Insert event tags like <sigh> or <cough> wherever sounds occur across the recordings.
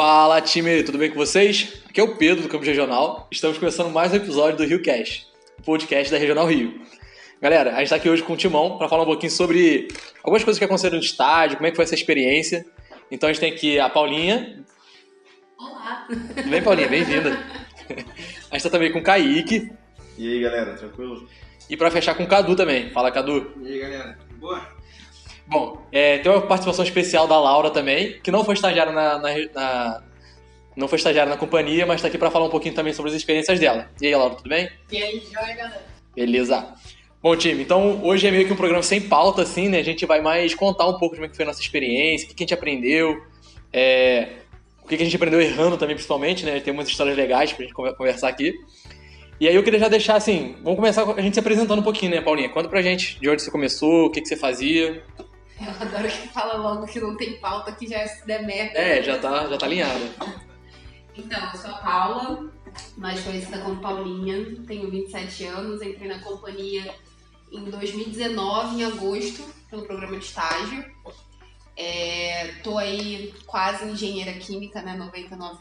Fala time, tudo bem com vocês? Aqui é o Pedro do Campus Regional. Estamos começando mais um episódio do Rio Cast, podcast da Regional Rio. Galera, a gente está aqui hoje com o Timão para falar um pouquinho sobre algumas coisas que aconteceram no estádio, como é que foi essa experiência. Então a gente tem aqui a Paulinha. Olá! Tudo bem, Paulinha? Bem-vinda. <laughs> A gente tá também com o Kaique. E aí, galera, tranquilo? E para fechar com o Cadu também. Fala, Cadu. E aí, galera, boa? Bom, é, tem uma participação especial da Laura também, que não foi estagiária na, na, na não foi estagiária na companhia, mas está aqui para falar um pouquinho também sobre as experiências dela. E aí, Laura, tudo bem? E aí, joia, galera? Beleza. Bom, time, então hoje é meio que um programa sem pauta, assim, né? A gente vai mais contar um pouco de como é que foi a nossa experiência, o que a gente aprendeu, é, o que a gente aprendeu errando também, principalmente, né? Tem umas histórias legais pra gente conversar aqui. E aí eu queria já deixar assim, vamos começar com a gente se apresentando um pouquinho, né, Paulinha? Conta pra gente de onde você começou, o que, que você fazia. <laughs> Eu adoro que fala logo que não tem pauta, que já se der merda. É, já tá, já tá alinhada. Então, eu sou a Paula, mais conhecida como Paulinha, tenho 27 anos, entrei na companhia em 2019, em agosto, pelo programa de estágio. É, tô aí quase engenheira química, né, 99%.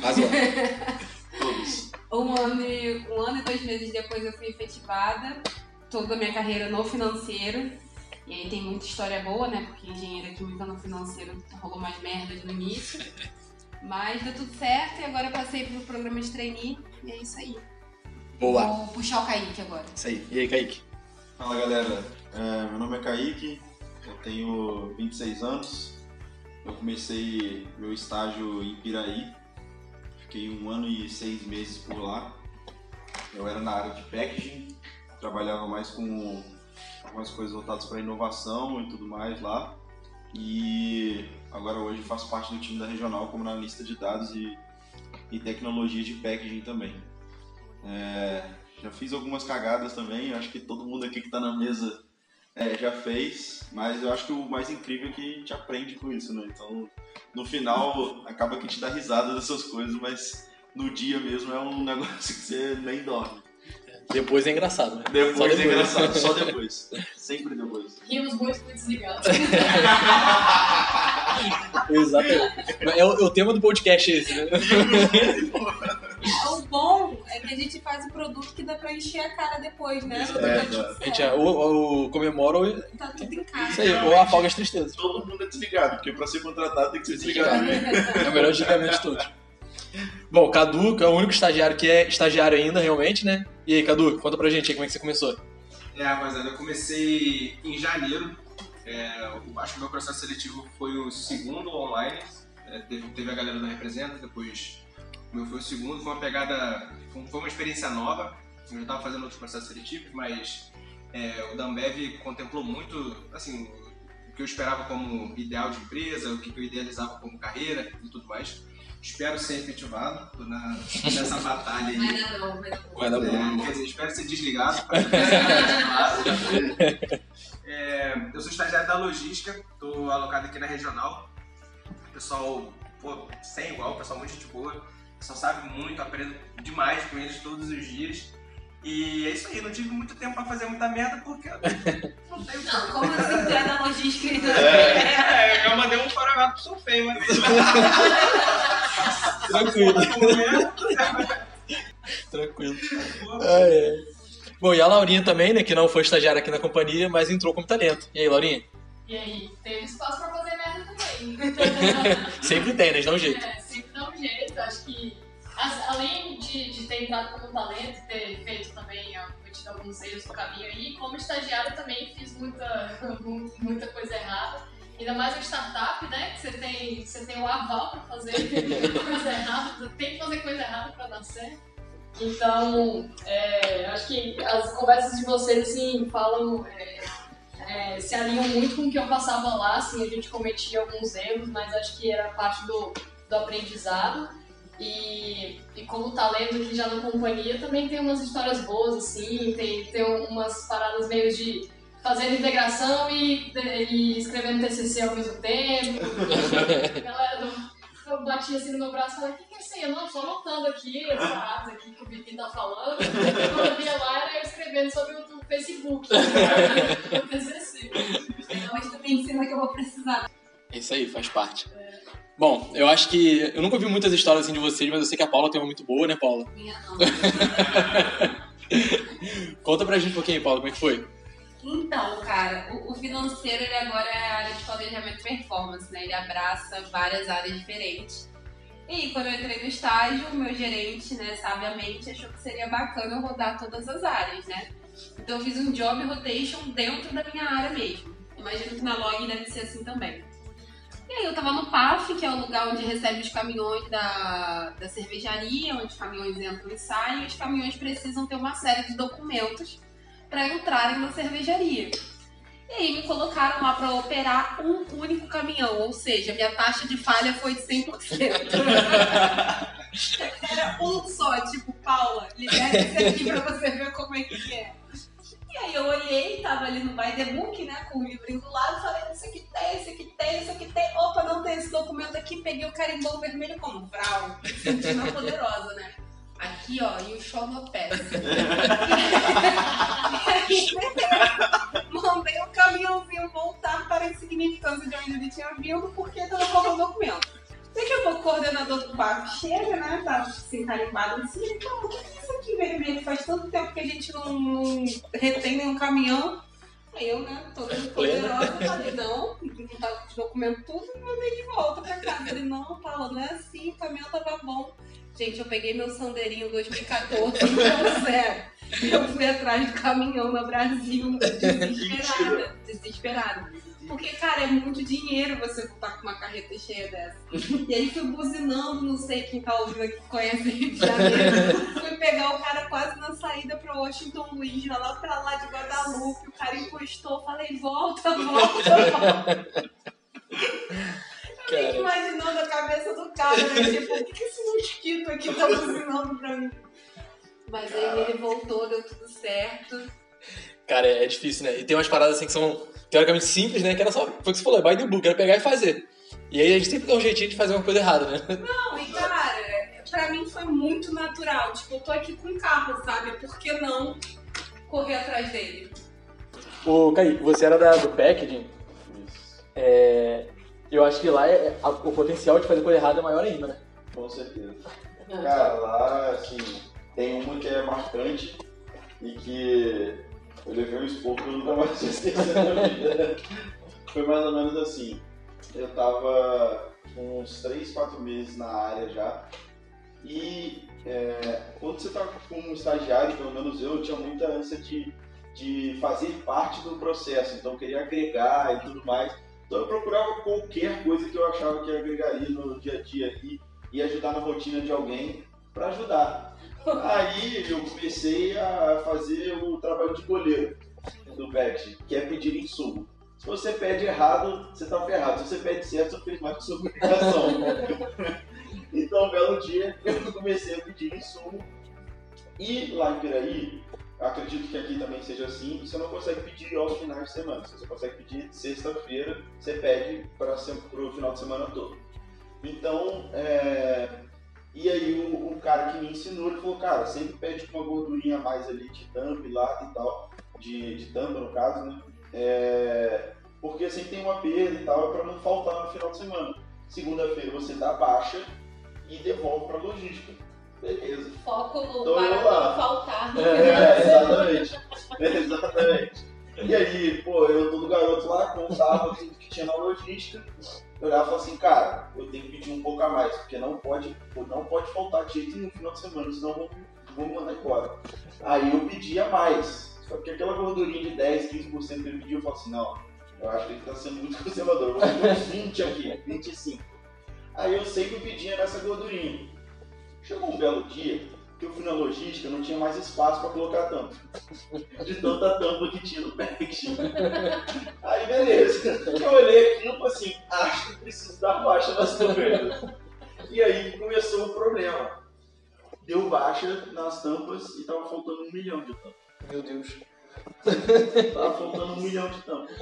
Quase. <laughs> Um ano, e, um ano e dois meses depois eu fui efetivada, toda a minha carreira no financeiro. E aí tem muita história boa, né? Porque engenheira química no financeiro rolou mais merdas no início. Mas deu tudo certo e agora eu passei pro programa de trainee e é isso aí. Boa. Vou puxar o Kaique agora. Isso aí. E aí, Kaique? Fala, galera. É, meu nome é Kaique, eu tenho 26 anos. Eu comecei meu estágio em Piraí. Fiquei um ano e seis meses por lá. Eu era na área de packaging, trabalhava mais com algumas coisas voltadas para inovação e tudo mais lá. E agora hoje faço parte do time da regional como analista de dados e, e tecnologia de packaging também. É, já fiz algumas cagadas também, acho que todo mundo aqui que está na mesa é, já fez, mas eu acho que o mais incrível é que a gente aprende com isso, né? Então, no final, acaba que a gente dá risada dessas coisas, mas no dia mesmo é um <laughs> negócio que você nem dorme. Depois é engraçado, né? Depois, Só é engraçado, só <laughs> depois. Sempre depois. Rimos muito desligados. <laughs> Exatamente. É o, é o tema do podcast esse, né? <laughs> O bom é que a gente faz o produto que dá pra encher a cara depois, né? Isso, é, A gente é, ou, ou comemora ou isso Tá tudo em casa. aí, ou apaga as tristezas. Todo mundo é desligado, porque para ser contratado tem que ser desligado. É o melhor desligamento de todos. Bom, Cadu, que é o único estagiário que é estagiário ainda, realmente, né? E aí, Cadu, conta pra gente aí como é que você começou. É, rapaziada, eu comecei em janeiro. É, acho que meu processo seletivo foi o segundo online. É, teve, teve a galera da Representa, depois o meu foi o segundo. Foi uma pegada, foi uma experiência nova. Eu já estava fazendo outros processos seletivos, mas é, o da Ambev contemplou muito, assim, o que eu esperava como ideal de empresa, o que eu idealizava como carreira e tudo mais. Espero ser efetivado na, <laughs> nessa batalha aí. Vai dar não, vai dar não. Vai dar bom. É, quer dizer, espero ser desligado. pra <laughs> É, eu sou estagiário da logística, estou alocado aqui na regional. Pessoal, pô, sem igual, pessoal muito gente boa. Pessoal sabe muito, aprendo demais com eles todos os dias. E é isso aí, não tive muito tempo pra fazer muita merda porque eu não tenho Não, como assim tu é da logística e <laughs> É, eu mandei um faragato pro seu feio, mas. Tranquilo, tranquilo. Ah, é. Bom, e a Laurinha também, né, que não foi estagiária aqui na companhia, mas entrou como talento. E aí, Laurinha? E aí, teve espaço pra fazer merda também. <laughs> Sempre tem, né? Dar um jeito. É, sempre dá um jeito. Acho que, as- além de, de ter entrado como talento, ter feito também, cometido alguns erros no caminho aí, como estagiário também fiz muita, <laughs> mu- muita coisa errada. Ainda mais em startup, né? Que você tem, você tem o aval pra fazer <laughs> coisa errada, tem que fazer coisa errada pra dar certo. Então, é, acho que as conversas de vocês, assim, falam, é, é, se alinham muito com o que eu passava lá, assim, a gente cometia alguns erros, mas acho que era parte do, do aprendizado. E, e como talento aqui já na companhia, também tem umas histórias boas, assim, tem, tem umas paradas meio de fazendo integração e, e escrevendo TCC ao mesmo tempo. A <laughs> galera do, eu bati assim no meu braço e falei, o que, que é isso aí? Eu não, só anotando aqui as paradas aqui que o Vitinho tá falando. Quando eu via lá, era eu escrevendo sobre o, <laughs> o Facebook. o TCC. Mas tu me ensina que eu vou precisar. Isso aí, faz parte. Bom, eu acho que. Eu nunca ouvi muitas histórias assim de vocês, mas eu sei que a Paula tem uma muito boa, né, Paula? Minha não. <laughs> Conta pra gente um pouquinho, Paula, como é que foi? Então, cara, o, o financeiro ele agora é a área de planejamento e performance, né? Ele abraça várias áreas diferentes. E quando eu entrei no estágio, o meu gerente, né, sabiamente, achou que seria bacana eu rodar todas as áreas, né? Então eu fiz um job rotation dentro da minha área mesmo. Imagino que na log deve ser assim também. E aí eu tava no PAF, que é o lugar onde recebe os caminhões da, da cervejaria, onde os caminhões entram e saem, e os caminhões precisam ter uma série de documentos para entrarem na cervejaria. E aí me colocaram lá para operar um único caminhão, ou seja, minha taxa de falha foi de 100%. <laughs> Era um só, tipo, Paula, libera esse aqui pra você ver como é que é. E aí eu olhei, tava ali no By the Book, né, com o livrinho do lado, falei, isso aqui tem, isso aqui tem, isso aqui tem. Opa, não tem esse documento aqui, peguei o carimbão vermelho como Vral, sentindo poderosa, né. Aqui, ó, e o show no pé. <laughs> Mandei o caminhãozinho voltar para a insignificância de onde ele tinha vindo, porque tava faltando documento. Daqui a pouco o coordenador do barco chega, né? Tá assim, carimbado assim, ele fala, o que é isso aqui vermelho? Faz tanto tempo que a gente não, não retém nenhum caminhão. Aí eu, né, toda poderosa, falei, não, não tá com os documentos tudo e mandei de volta pra casa. Ele, não, Paula, não é assim, o caminhão tava bom. Gente, eu peguei meu Sandeirinho 2014 <laughs> então, sério. Eu fui atrás do caminhão no Brasil, desesperada, <laughs> desesperada. Porque, cara, é muito dinheiro você voltar com uma carreta cheia dessa. E aí fui buzinando, não sei quem tá ouvindo aqui conhece Rio de Janeiro. Fui pegar o cara quase na saída pra Washington Luiz, lá pra lá de Guadalupe. O cara encostou, falei, volta, volta, volta. <laughs> Eu fico imaginando a cabeça do cara, né? Tipo, o que, que esse mosquito aqui tá buzinando pra mim? Mas aí ele voltou, deu tudo certo. Cara, é difícil, né? E tem umas paradas assim que são teoricamente simples, né? Que era só, foi o que você falou, é by the book, era pegar e fazer. E aí a gente sempre dá um jeitinho de fazer uma coisa errada, né? <laughs> Não, e cara, pra mim foi muito natural. Tipo, eu tô aqui com o carro, sabe? Por que não correr atrás dele? Ô, Kaique, você era da, do packaging. É, eu acho que lá é, a- o potencial de fazer coisa errada é maior ainda, né? Com certeza. Cara, lá, assim, tem uma que é marcante e que eu levei um esporro que eu nunca mais <laughs> vou esquecer na vida. Foi mais ou menos assim. Eu tava com uns 3, 4 meses na área já. E é, quando você tá como estagiário, pelo menos eu, eu tinha muita ânsia de, de fazer parte do processo. Então eu queria agregar e tudo mais. Então eu procurava qualquer coisa que eu achava que agregaria no dia a dia e e ajudar na rotina de alguém para ajudar. Aí eu comecei a fazer o trabalho de goleiro do PET, que é pedir insumo. Se você pede errado, você tá ferrado. Se você pede certo, você fez mais que sua obrigação. <laughs> então, um belo dia, eu comecei a pedir insumo. E lá em Piraí, acredito que aqui também seja assim, você não consegue pedir aos finais de semana. Você consegue pedir sexta-feira, você pede para o final de semana todo. Então, é, e aí o, o cara que me ensinou, ele falou, cara, sempre pede uma gordurinha a mais ali de tampa e lata e tal, de, de tampa no caso, né? É, porque sempre tem uma perda e tal, é pra não faltar no final de semana. Segunda-feira você dá baixa e devolve pra logística. Beleza. Foco no Tô para lá. não faltar. É, exatamente. <laughs> exatamente. E aí, pô, eu todo garoto lá, contava tudo que tinha na logística. Eu olhava e falava assim, cara, eu tenho que pedir um pouco a mais, porque não pode, não pode faltar de jeito no final de semana, senão vão, vão me mandar embora. Aí eu pedia mais. Só que aquela gordurinha de 10, 15% que ele pediu, eu falei assim, não, eu acho que ele tá sendo muito <laughs> conservador, vou pedir uns 20 aqui, 25. Aí eu sempre pedia nessa gordurinha. Chegou um belo dia que eu fui na logística, não tinha mais espaço para colocar tampa. De tanta tampa que tinha no packaging. Aí beleza. Eu olhei aquilo e falei assim, acho que preciso dar baixa nas tampas. E aí começou o problema. Deu baixa nas tampas e tava faltando um milhão de tampas. Meu Deus. Tava faltando um milhão de tampas.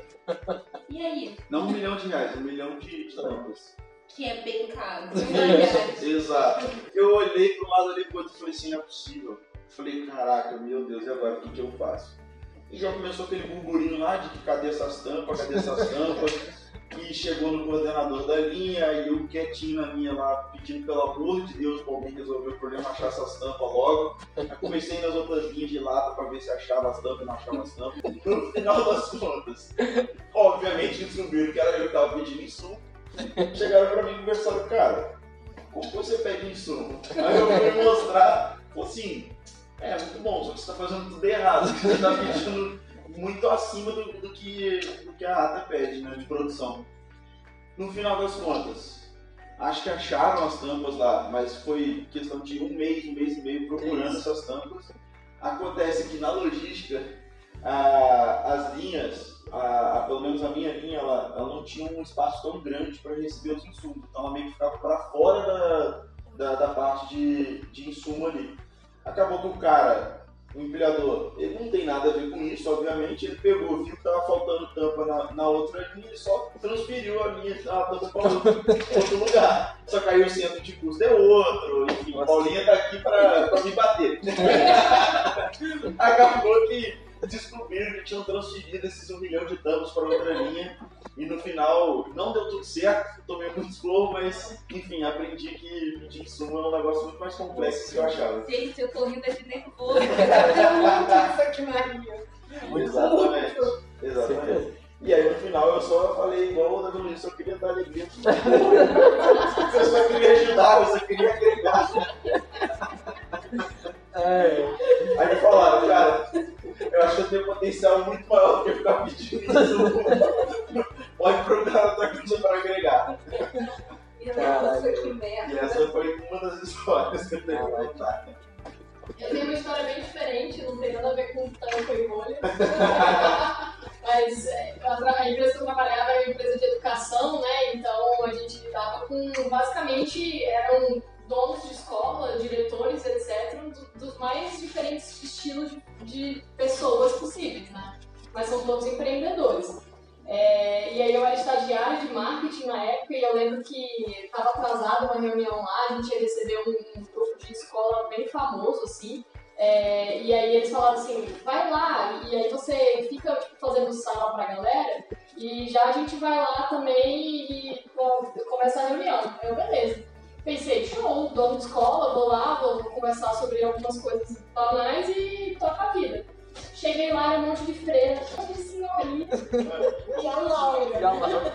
E aí? Não um milhão de reais, um milhão de de tampas. Que é bem caro. <laughs> Exato. Eu olhei pro lado ali pro outro e falei assim, não é possível. Falei, caraca, meu Deus, e agora o que, que eu faço? E já começou aquele burburinho lá de que cadê essas tampas, cadê essas tampas? E chegou no coordenador da linha e eu quietinho na minha lá, pedindo pelo amor de Deus pra alguém resolver o problema, achar essas tampas logo. Aí comecei nas outras linhas de lata pra ver se achava as tampas não achava as tampas. <laughs> No final das contas, obviamente descobriram que era eu que tava pedindo insumo. <laughs> Chegaram pra mim conversando, cara, como você pede insumo? Aí eu fui mostrar, falou assim, é muito bom, só que você tá fazendo tudo errado, você tá pedindo muito acima do, do que, do que a ata pede, né, de produção. No final das contas, acho que acharam as tampas lá, mas foi questão de um mês, um mês e meio procurando essas tampas. Acontece que na logística, a- as linhas, a- a- pelo menos a minha linha, ela, ela não tinha um espaço tão grande para receber os insumos, então ela meio que ficava para fora da, da, da parte de, de insumo ali. Acabou que o cara, o empilhador, ele não tem nada a ver com isso, obviamente, ele pegou, viu que tava faltando tampa na, na outra linha e só transferiu a linha, a tampa para outro, outro <laughs> lugar. Só aí o centro de custo é outro, enfim, Nossa. Paulinha tá aqui pra me bater. <laughs> <laughs> Acabou que descobriram que tinham transferido esses um milhão de tampas para outra linha e no final não deu tudo certo, tomei muito esporro, mas enfim, aprendi que pedir insumo é um negócio muito mais complexo do que eu achava. Gente, eu tô rindo de nervoso. Eu muito isso. Exatamente. Exatamente. E aí no final eu só falei igual o Davi Luiz, eu queria dar alegria mundo. <laughs> Eu só queria ajudar, eu só queria agregar. É, Aí me falaram, cara, eu acho que eu tenho potencial muito maior do que ficar pedindo isso. Pode procurar outra coisa para agregar. Que E merda. essa foi uma das histórias que eu tenho pra contar. Eu tenho uma história bem diferente, não tem nada a ver com tampa e rolha. <laughs> Mas é, a empresa que eu trabalhava era uma empresa de educação, né? Então a gente lidava com, basicamente, eram donos de escola, diretores, etc., do- dos mais diferentes estilos de, de pessoas possíveis, né? Mas são todos empreendedores. É, e aí eu era estagiária de marketing na época e eu lembro que estava atrasada uma reunião lá, a gente ia receber um, um grupo de escola bem famoso, assim, é, e aí eles falaram assim, vai lá, e aí você fica tipo, fazendo sala pra galera, e já a gente vai lá também e co- começa a reunião. Eu, beleza. Pensei, show, dono de escola, vou lá, vou conversar sobre algumas coisas banais e toca a vida. Cheguei lá, era um monte de freira, um monte de senhorinha, <laughs> e a Laura.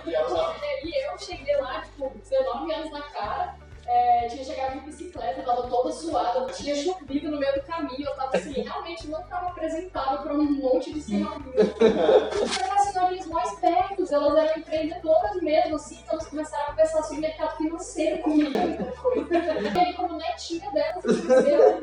E ela E eu cheguei lá, tipo, 19 anos na cara, é, tinha chegado de bicicleta, tava toda suada, tinha chovido no meio do caminho, eu tava assim, realmente não tava apresentável pra um monte de senhorinhas. <laughs> As senhorinhas mais perto, elas eram empreendedoras mesmo, assim, então elas começaram a conversar sobre mercado financeiro comigo, muita coisa. E aí, como netinha delas, cresceram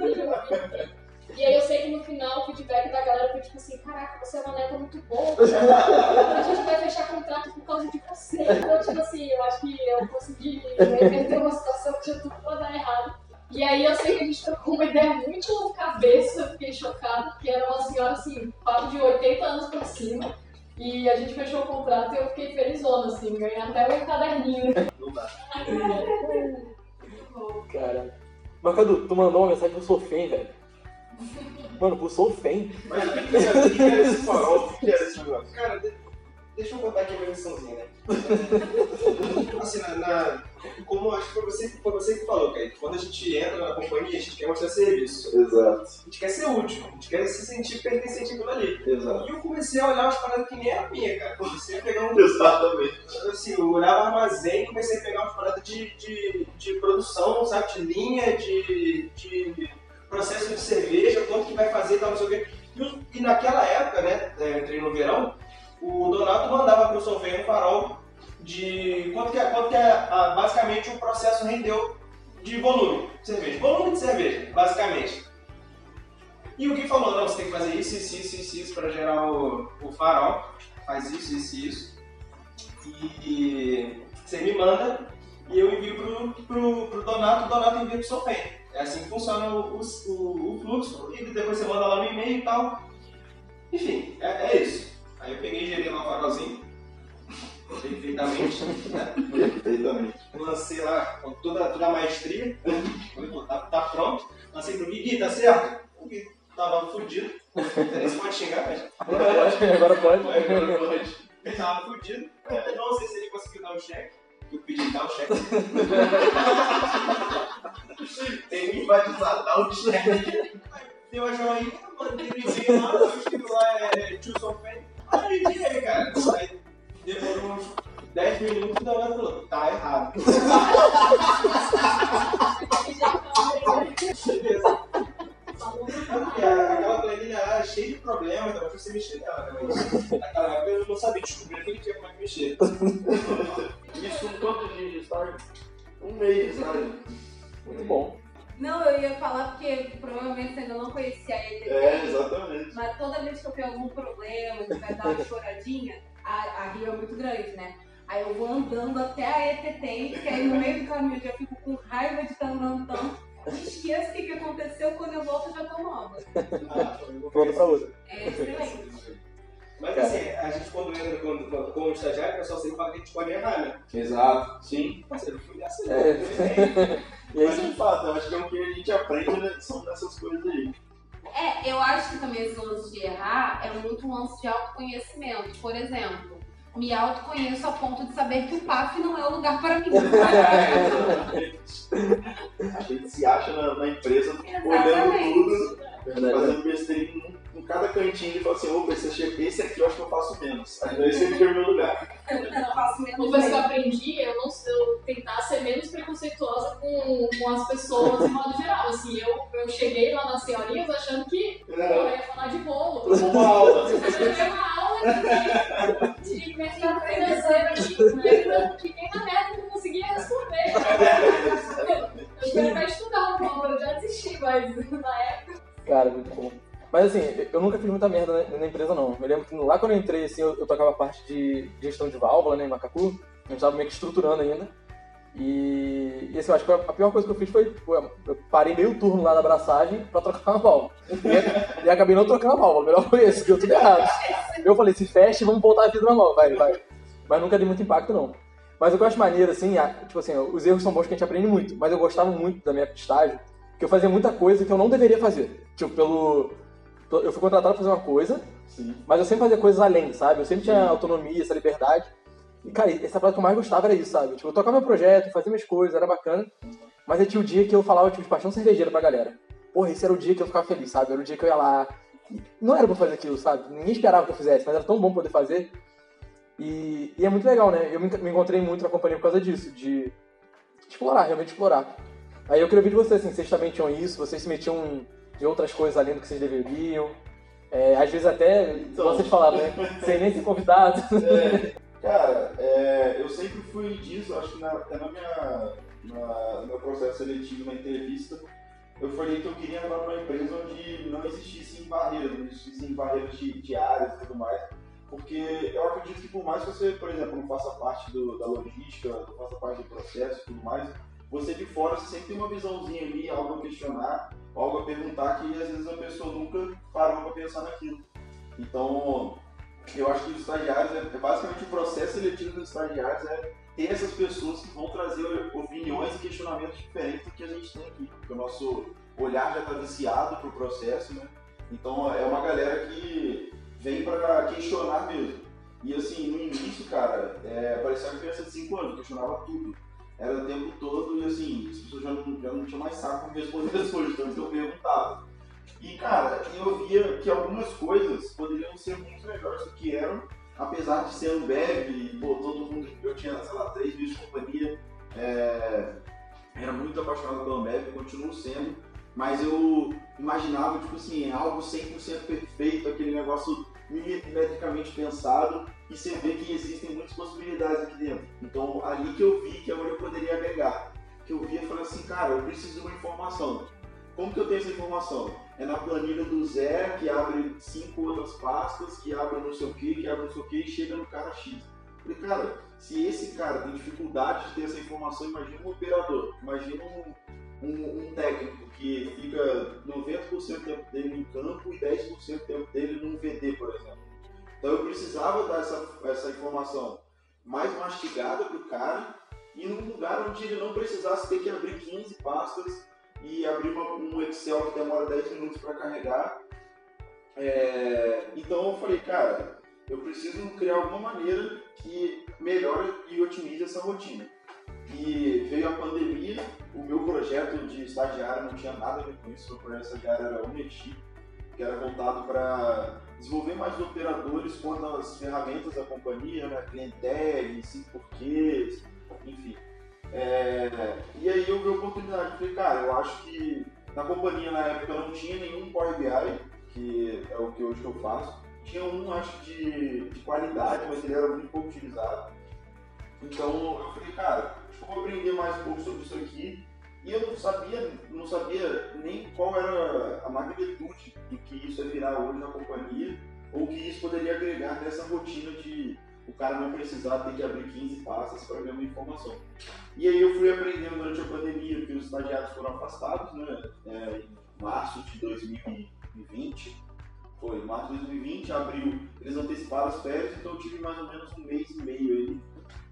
por causa de você. Então, tipo assim, eu acho que eu consegui reverter uma situação que tinha tudo pra dar errado. E aí eu sei que a gente trocou uma ideia muito cabeça, fiquei chocada, porque era uma senhora assim, papo de 80 anos pra cima. E a gente fechou o contrato e eu fiquei felizona, assim, ganhei até meu caderninho. cara. Mas Cadu, tu mandou uma mensagem pro Sofém, velho. Mano, pro Sofém. Mas o que que era, esse farol? O que era esse negócio? Cara, deixa eu contar aqui a minha missãozinha, né? <laughs> assim, na, na- como acho que foi você, foi você que falou, Kaique, quando a gente entra na companhia, a gente quer mostrar serviço. Exato, A gente quer ser útil, a gente quer se sentir pertencente àquilo ali. exato. E eu comecei a olhar umas paradas que nem era minha, cara. Comecei a pegar um. Exatamente. Assim, eu olhava armazém e comecei a pegar umas paradas de, de, de produção, sabe? De linha, de, de processo de cerveja, quanto que vai fazer e tal, não sei o quê. E, naquela época, né, é, entrei no verão, o Donato mandava pro Solveig no farol de quanto que, é- quanto que é, ah, basicamente o processo rendeu de volume de cerveja. Volume de cerveja, basicamente. E o Gui falou, não, você tem que fazer isso, isso, isso, isso, isso para gerar o, o farol. Faz isso, isso, isso. E você me manda e eu envio pro, pro, pro Donato, o Donato envia pro Solfém. É assim que funciona o, o, o- o fluxo. E depois você manda lá no e-mail e tal. Enfim, é, é isso. Aí eu peguei e gerei lá o farolzinho. Perfeitamente. né? Perfeitamente. Lancei lá com toda, toda a maestria. Falei, pô, tá, tá pronto. Lancei pro Gui, tá certo? O Gui tava fudido. Você pode xingar, mas <laughs> Agora pode. Agora pode. ele tava fudido. Eu não sei se ele conseguiu dar o cheque. Eu pedi dar o cheque. <laughs> Tem que enfatizar, dá um cheque. Deu a joinha, mandei no e-mail lá, o escrito lá é Tio. Aí, aí, cara? Aí demorou uns 10 minutos e da hora falou, tá errado. Beleza. Aquela planilha era cheia de problemas, tava você mexer nela. né? Naquela época eu não sabia descobrir aquele dia como é que mexer. Isso com quantos dias de estágio? Um mês de estágio. Muito bom. Não, eu ia falar porque provavelmente você ainda não conhecia ele. É, vez que eu tenho algum problema, que vai dar uma choradinha, a, a Rio é muito grande, né? Aí eu vou andando até a ETT, que aí no meio do caminho eu já fico com raiva de estar andando tanto. Esqueço o que, que aconteceu, quando eu volto eu já tô nova. Ah, Pronto pra outra. É excelente. Mas assim, a gente quando entra quando, quando, como estagiário, o pessoal sempre fala que a gente pode errar, né? Exato, sim. Parceiro, eu fui dessa É. <laughs> Mas de fato, eu acho que é o que a gente aprende né, são dessas coisas aí. É, eu acho que também esse lance de errar é muito um lance de autoconhecimento. Por exemplo, me autoconheço a ponto de saber que o PAF não é o lugar para mim. <laughs> A gente se acha na, na empresa olhando Exatamente. tudo, verdade. fazendo besteira em, em cada cantinho e fala assim, opa, esse, aqui- esse aqui eu acho que eu faço menos. Aí esse aqui é o meu lugar. Eu faço menos Uma coisa que eu aprendi é eu, não, eu tentar ser menos preconceituosa com, com as pessoas de modo geral. Assim, eu, eu cheguei lá nas senhorinhas achando que eu É, ia falar de bolo. uma aula. Eu tive uma aula de, de mercado financeiro aqui, né? que nem na merda eu não conseguia responder. Eu quero até estudar um pouco, eu já desisti, mas na época. Cara, muito bom. Mas assim, eu nunca fiz muita merda na, na empresa, não. Eu lembro que lá quando eu entrei, assim, eu, eu tocava a parte de gestão de válvula, né, em Macacu. A gente tava meio que estruturando ainda. E, e assim, eu acho que a pior coisa que eu fiz foi, eu parei meio turno lá na abraçagem pra trocar uma válvula. E, e acabei não trocando a válvula, melhor foi esse, deu tudo errado. Eu falei, se fecha vamos voltar a vida normal, vai, vai. Mas nunca dei muito impacto, não. Mas o que eu acho maneiro, assim, tipo assim, os erros são bons que a gente aprende muito, mas eu gostava muito da minha estágio, que eu fazia muita coisa que eu não deveria fazer. Tipo, pelo. Eu fui contratado pra fazer uma coisa, Sim. mas eu sempre fazia coisas além, sabe? Eu sempre tinha autonomia, essa liberdade. E, cara, essa parada que eu mais gostava era isso, sabe? Tipo, eu tocava meu projeto, fazia minhas coisas, era bacana. Mas aí tinha o dia que eu falava, tipo, de paixão cervejeira pra galera. Porra, esse era o dia que eu ficava feliz, sabe? Era o dia que eu ia lá. Não era pra fazer aquilo, sabe? Ninguém esperava que eu fizesse, mas era tão bom poder fazer. E, e é muito legal, né? Eu me, me encontrei muito na companhia por causa disso, de explorar, realmente explorar. Aí eu queria ouvir de vocês, assim, vocês também tinham isso, vocês se metiam em em outras coisas além do que vocês deveriam. É, às vezes até, Então. vocês falavam, né? <laughs> Sem nem ser convidado. É, cara, é, eu sempre fui disso, acho que na, até na minha, na- no meu processo seletivo, na entrevista, eu falei que eu queria entrar numa empresa onde não existissem barreiras, não existissem barreiras de, de áreas e tudo mais. Porque eu acredito que por mais que você, por exemplo, não faça parte do- da logística, não faça parte do processo e tudo mais, você de fora você sempre tem uma visãozinha ali, algo a questionar, algo a perguntar que às vezes a pessoa nunca parou para pensar naquilo. Então, eu acho que os estagiários, é, é basicamente o processo seletivo dos estagiários é ter essas pessoas que vão trazer opiniões e questionamentos diferentes do que a gente tem aqui. Porque o nosso olhar já está viciado pro processo, né? Então é uma galera que vem para questionar mesmo. E assim, no início, cara, é, parecia uma criança de 5 anos, questionava tudo. Era o tempo todo e assim, as pessoas já não, já não tinham mais saco para responder as coisas, então eu perguntava. E cara, eu via que algumas coisas poderiam ser muito melhores do que eram, apesar de ser Ambev, e pô, todo mundo, eu tinha, sei lá, três vezes de companhia, é, era muito apaixonado pela Ambev, continuo sendo, mas eu imaginava, tipo assim, algo 100% perfeito, aquele negócio milimetricamente pensado, e você vê que existem muitas possibilidades aqui dentro. Então, ali que eu vi que é onde eu poderia agregar. Que eu vi e falei assim, cara, eu preciso de uma informação. Como que eu tenho essa informação? É na planilha do Zé, que abre cinco outras pastas, que abre não sei o que, que abre não sei o que, e chega no cara X. Falei, cara, se esse cara tem dificuldade de ter essa informação, imagina um operador, imagina um, um, um técnico que fica 90% do tempo dele em campo e 10% do tempo dele num VD, por exemplo. Então eu precisava dar essa, essa informação mais mastigada para o cara e num lugar onde ele não precisasse ter que abrir 15 pastas e abrir uma- um Excel que demora 10 minutos para carregar. É, então eu falei, cara, eu preciso criar alguma maneira que melhore e otimize essa rotina. E veio a pandemia, o meu projeto de estagiário não tinha nada a ver com isso, meu projeto de estagiário era Unity, que era voltado para desenvolver mais operadores quanto às ferramentas da companhia, né? Clientele, cinco porquês, enfim. É, e aí eu vi a oportunidade, falei, cara, eu acho que na companhia na época não tinha nenhum Power BI, que é o que hoje eu faço. Tinha um, acho de, de qualidade, mas ele era muito pouco utilizado. Então eu falei, cara, acho que eu vou aprender mais um pouco sobre isso aqui. E eu não sabia, não sabia nem qual era a magnitude do que isso ia virar hoje na companhia, ou que isso poderia agregar nessa rotina de o cara não precisar ter que abrir 15 pastas para ver uma informação. E aí eu fui aprendendo durante a pandemia, porque os estagiários foram afastados, né? É, em março de 2020. Foi, março de 2020, abril, eles anteciparam as férias, então eu tive mais ou menos um mês e meio aí,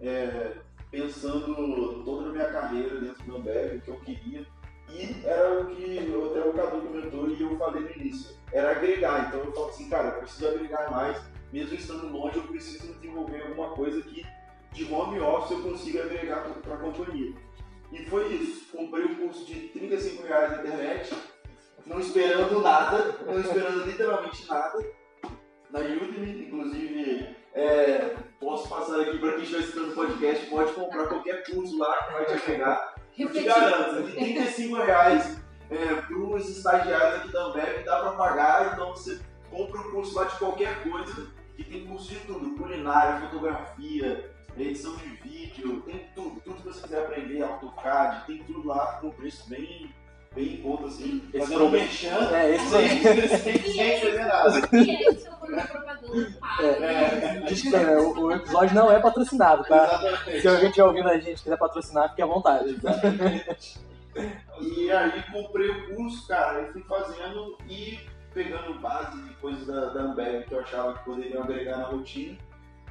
é, pensando toda a minha carreira dentro do Ambev, o que eu queria. E era o que até o Cadu comentou e eu falei no início, era agregar. Então eu falo assim, cara, eu preciso agregar mais, mesmo estando longe, eu preciso desenvolver alguma coisa que de home office eu consiga agregar para a companhia. E foi isso. Comprei um curso de 35 reais na internet, não esperando nada, não esperando literalmente nada, na Udemy, inclusive é, posso passar aqui para quem estiver assistindo o podcast, pode comprar qualquer curso lá que vai te agregar. Eu te garanto, de 35 reais é, para os estagiários aqui da Ambev dá para pagar, então você compra um curso lá de qualquer coisa, que tem curso de tudo, culinária, fotografia, edição de vídeo, tem tudo, tudo que você quiser aprender, AutoCAD, tem tudo lá com preço bem, bem em conta, assim. Esse Fazendo um merchan, É, esse aí. <laughs> sem, sem entender nada. Propaganda, paga. É. Disclaimer, o, o episódio não é patrocinado, tá? Exatamente. Se alguém estiver ouvindo a gente quiser patrocinar, fique à vontade. E aí comprei o curso, cara, e fui fazendo e pegando base de coisas da, da Ambev que eu achava que poderiam agregar na rotina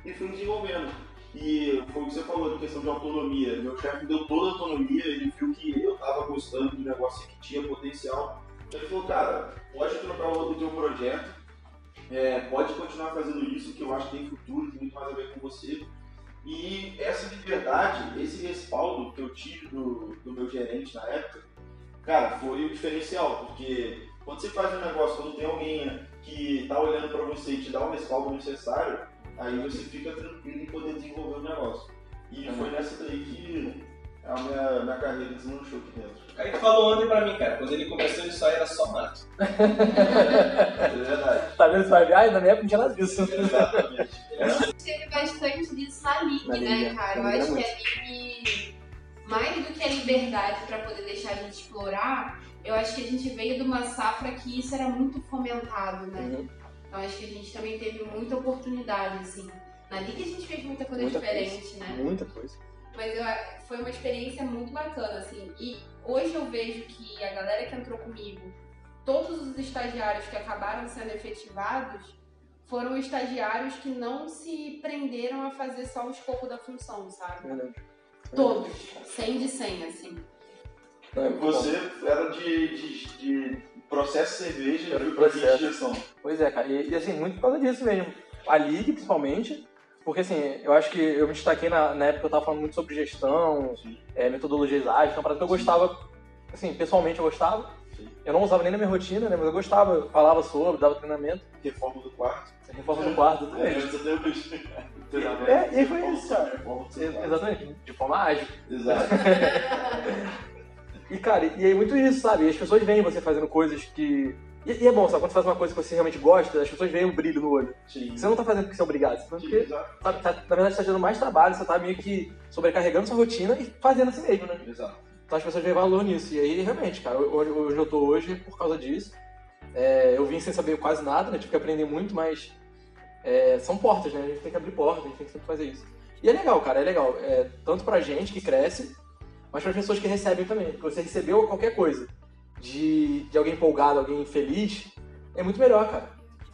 e fui desenvolvendo. E foi o que você falou de questão de autonomia. Meu chefe me deu toda a autonomia, ele viu que eu estava gostando do negócio que tinha potencial. Então ele falou, cara, pode trocar o teu projeto, é, pode continuar fazendo isso, que eu acho que tem futuro, tem muito mais a ver com você. E essa liberdade, esse respaldo que eu tive do, do meu gerente na época, cara, foi o diferencial, porque quando você faz um negócio, quando tem alguém que tá olhando para você e te dá o respaldo necessário, aí você fica tranquilo em poder desenvolver o negócio. E foi nessa daí que a minha, minha carreira deslanchou aqui dentro. O cara que falou ontem pra mim, cara, quando ele começou isso aí era só mato. <laughs> É verdade. Tá vendo esse vai Ai, na minha época não tinha nada disso. Exatamente. teve bastante disso na Ligue, Na né, Ligue, cara? Eu acho que a Ligue, mais do que a liberdade pra poder deixar a gente explorar, eu acho que a gente veio de uma safra que isso era muito fomentado, né? Uhum. Então acho que a gente também teve muita oportunidade, assim. Na Ligue a gente fez muita coisa Muita diferente, né? Muita coisa. Mas eu, foi uma experiência muito bacana, assim. E hoje eu vejo que a galera que entrou comigo, todos os estagiários que acabaram sendo efetivados, foram estagiários que não se prenderam a fazer só o escopo da função, sabe? Verdade. Todos. 100 de 100, assim. Não, é. Você era de, de, de processo de cerveja Era e de processo. gestão. Pois é, cara. E, e, assim, muito por causa disso mesmo. A Ligue, principalmente. Porque assim, eu acho que eu me destaquei na, na época que eu tava falando muito sobre gestão, é, metodologias ágeis, então, para que eu gostava, assim, pessoalmente eu gostava. Sim. Eu não usava nem na minha rotina, né? Mas eu gostava, eu falava sobre, dava treinamento, Reforma do quarto. reforma do quarto, É, exatamente. eu tenho visto. É, e foi isso, cara. Exatamente, de forma ágil. Exato. <laughs> E, cara, e aí muito isso, sabe? E as pessoas veem você fazendo coisas que. E, e é bom, sabe? Quando você faz uma coisa que você realmente gosta, as pessoas veem o brilho no olho. Sim. Você não tá fazendo porque você é obrigado, você tá Sim, porque, exato. tá, tá- na verdade, você tá tendo mais trabalho, você tá meio que sobrecarregando sua rotina e fazendo assim mesmo, né? Exato. Então as pessoas veem valor nisso. E aí, realmente, cara, onde, onde eu tô hoje por causa disso. É, eu vim sem saber quase nada, né? Tive que aprender muito, mas é, são portas, né? A gente tem que abrir portas, a gente tem que sempre fazer isso. E é legal, cara, é legal. É, tanto pra gente que cresce, mas para as pessoas que recebem também. Porque você recebeu qualquer coisa de, de alguém empolgado, alguém feliz, é muito melhor, cara.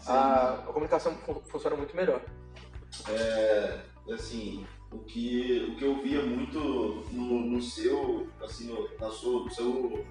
A, a comunicação fun- funciona muito melhor. assim, o que, o que eu via muito no, no seu, assim, no, na sua, no seu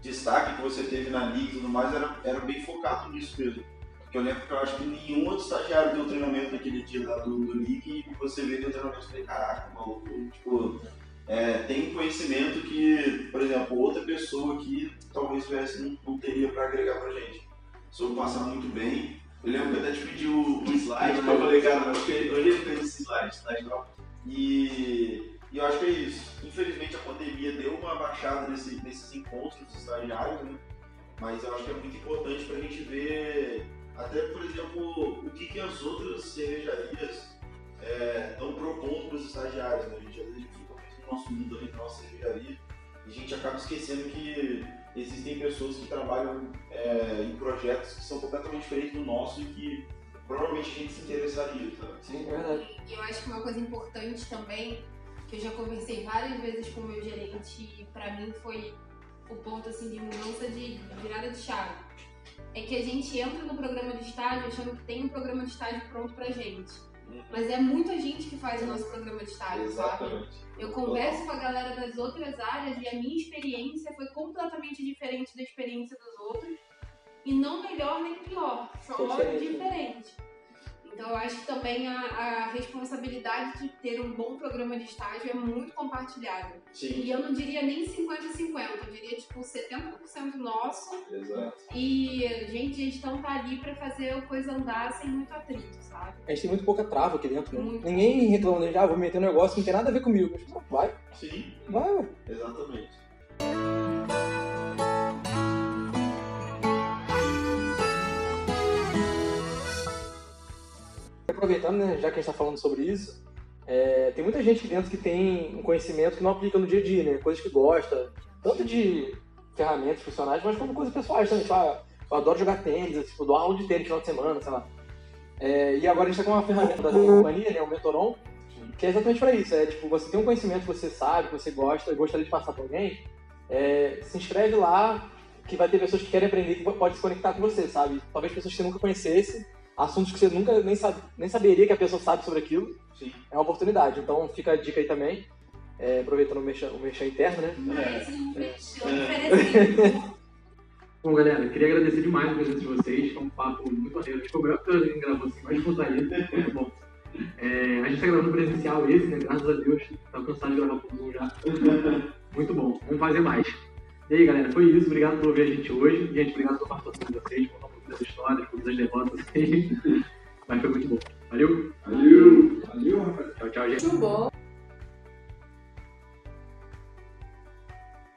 destaque que você teve na liga e tudo mais, era, era bem focado nisso mesmo. Porque eu lembro que eu acho que nenhum outro estagiário deu treinamento naquele dia lá do, do League e você vê deu treinamento e falei, caraca, maluco, tipo, é, tem conhecimento que, por exemplo, outra pessoa aqui talvez tivesse, não, não teria para agregar pra gente. Soube passar muito bem. Eu lembro que eu até te pedi o, o slide, eu falei, cara, acho que ele fez esse slide. E, e eu acho que é isso. Infelizmente a pandemia deu uma baixada nesse, nesses encontros dos estagiários, né? Mas eu acho que é muito importante pra gente ver, até por exemplo, o que, que as outras cervejarias estão propondo para os estagiários. Né? A gente nosso mundo ali, nossa cervejaria, e a gente acaba esquecendo que existem pessoas que trabalham é, em projetos que são completamente diferentes do nosso e que provavelmente a gente se interessaria, sabe? Sim, é verdade. E eu acho que uma coisa importante também, que eu já conversei várias vezes com o meu gerente e pra mim foi o ponto assim de mudança de virada de chave. É que a gente entra no programa de estágio achando que tem um programa de estágio pronto pra gente. Mas é muita gente que faz o nosso programa de estágio, sabe? Exatamente. Eu converso com a galera das outras áreas e a minha experiência foi completamente diferente da experiência dos outros. E não melhor nem pior, só Só diferente, né? diferente. Então eu acho que também a, a responsabilidade de ter um bom programa de estágio é muito compartilhada. Sim, E eu não diria nem 50-50, eu diria tipo 70% nosso exato. e gente, a gestão tá ali pra fazer a coisa andar sem muito atrito, sabe? A gente tem muito pouca trava aqui dentro, né? Muito. Ninguém reclama de, ah, vou meter um negócio que não tem nada a ver comigo. Mas, vai, Sim, vai, exatamente. Aproveitando, né, já que a gente tá falando sobre isso, é, tem muita gente dentro que tem um conhecimento que não aplica no dia a dia, né? Coisas que gosta, tanto de ferramentas funcionais, mas como coisas pessoais também. Tipo, ah, eu adoro jogar tênis, tipo, dou aula de tênis no final de semana, sei lá. É, e agora a gente tá com uma ferramenta da companhia, né, o Mentoron, que é exatamente para isso. É tipo, você tem um conhecimento que você sabe, que você gosta gostaria de passar para alguém, é, se inscreve lá, que vai ter pessoas que querem aprender que pode se conectar com você, sabe? Talvez pessoas que você nunca conhecesse, assuntos que você nunca nem, sabe, nem saberia que a pessoa sabe sobre aquilo. Sim. É uma oportunidade. Então fica a dica aí também, é, aproveitando o merchan, o merchan interno, né? É. oferecido. <laughs> Bom, galera, queria agradecer demais a presença de vocês. Foi um papo muito maneiro. Ficou bravo que a gente gravou assim, mas pontaria. É, bom. É, a gente tá gravando presencial esse, né? Graças a Deus. Tá cansado de gravar por Zoom já. <laughs> Muito bom. Vamos fazer mais. E aí, galera, foi isso. Obrigado por ouvir a gente hoje. Gente, obrigado pela participação de vocês, por contar um pouco das histórias, por das derrotas. <laughs> assim. Mas foi muito bom. Valeu. Valeu! Valeu, rapaz! Tchau, tchau, gente. Muito bom.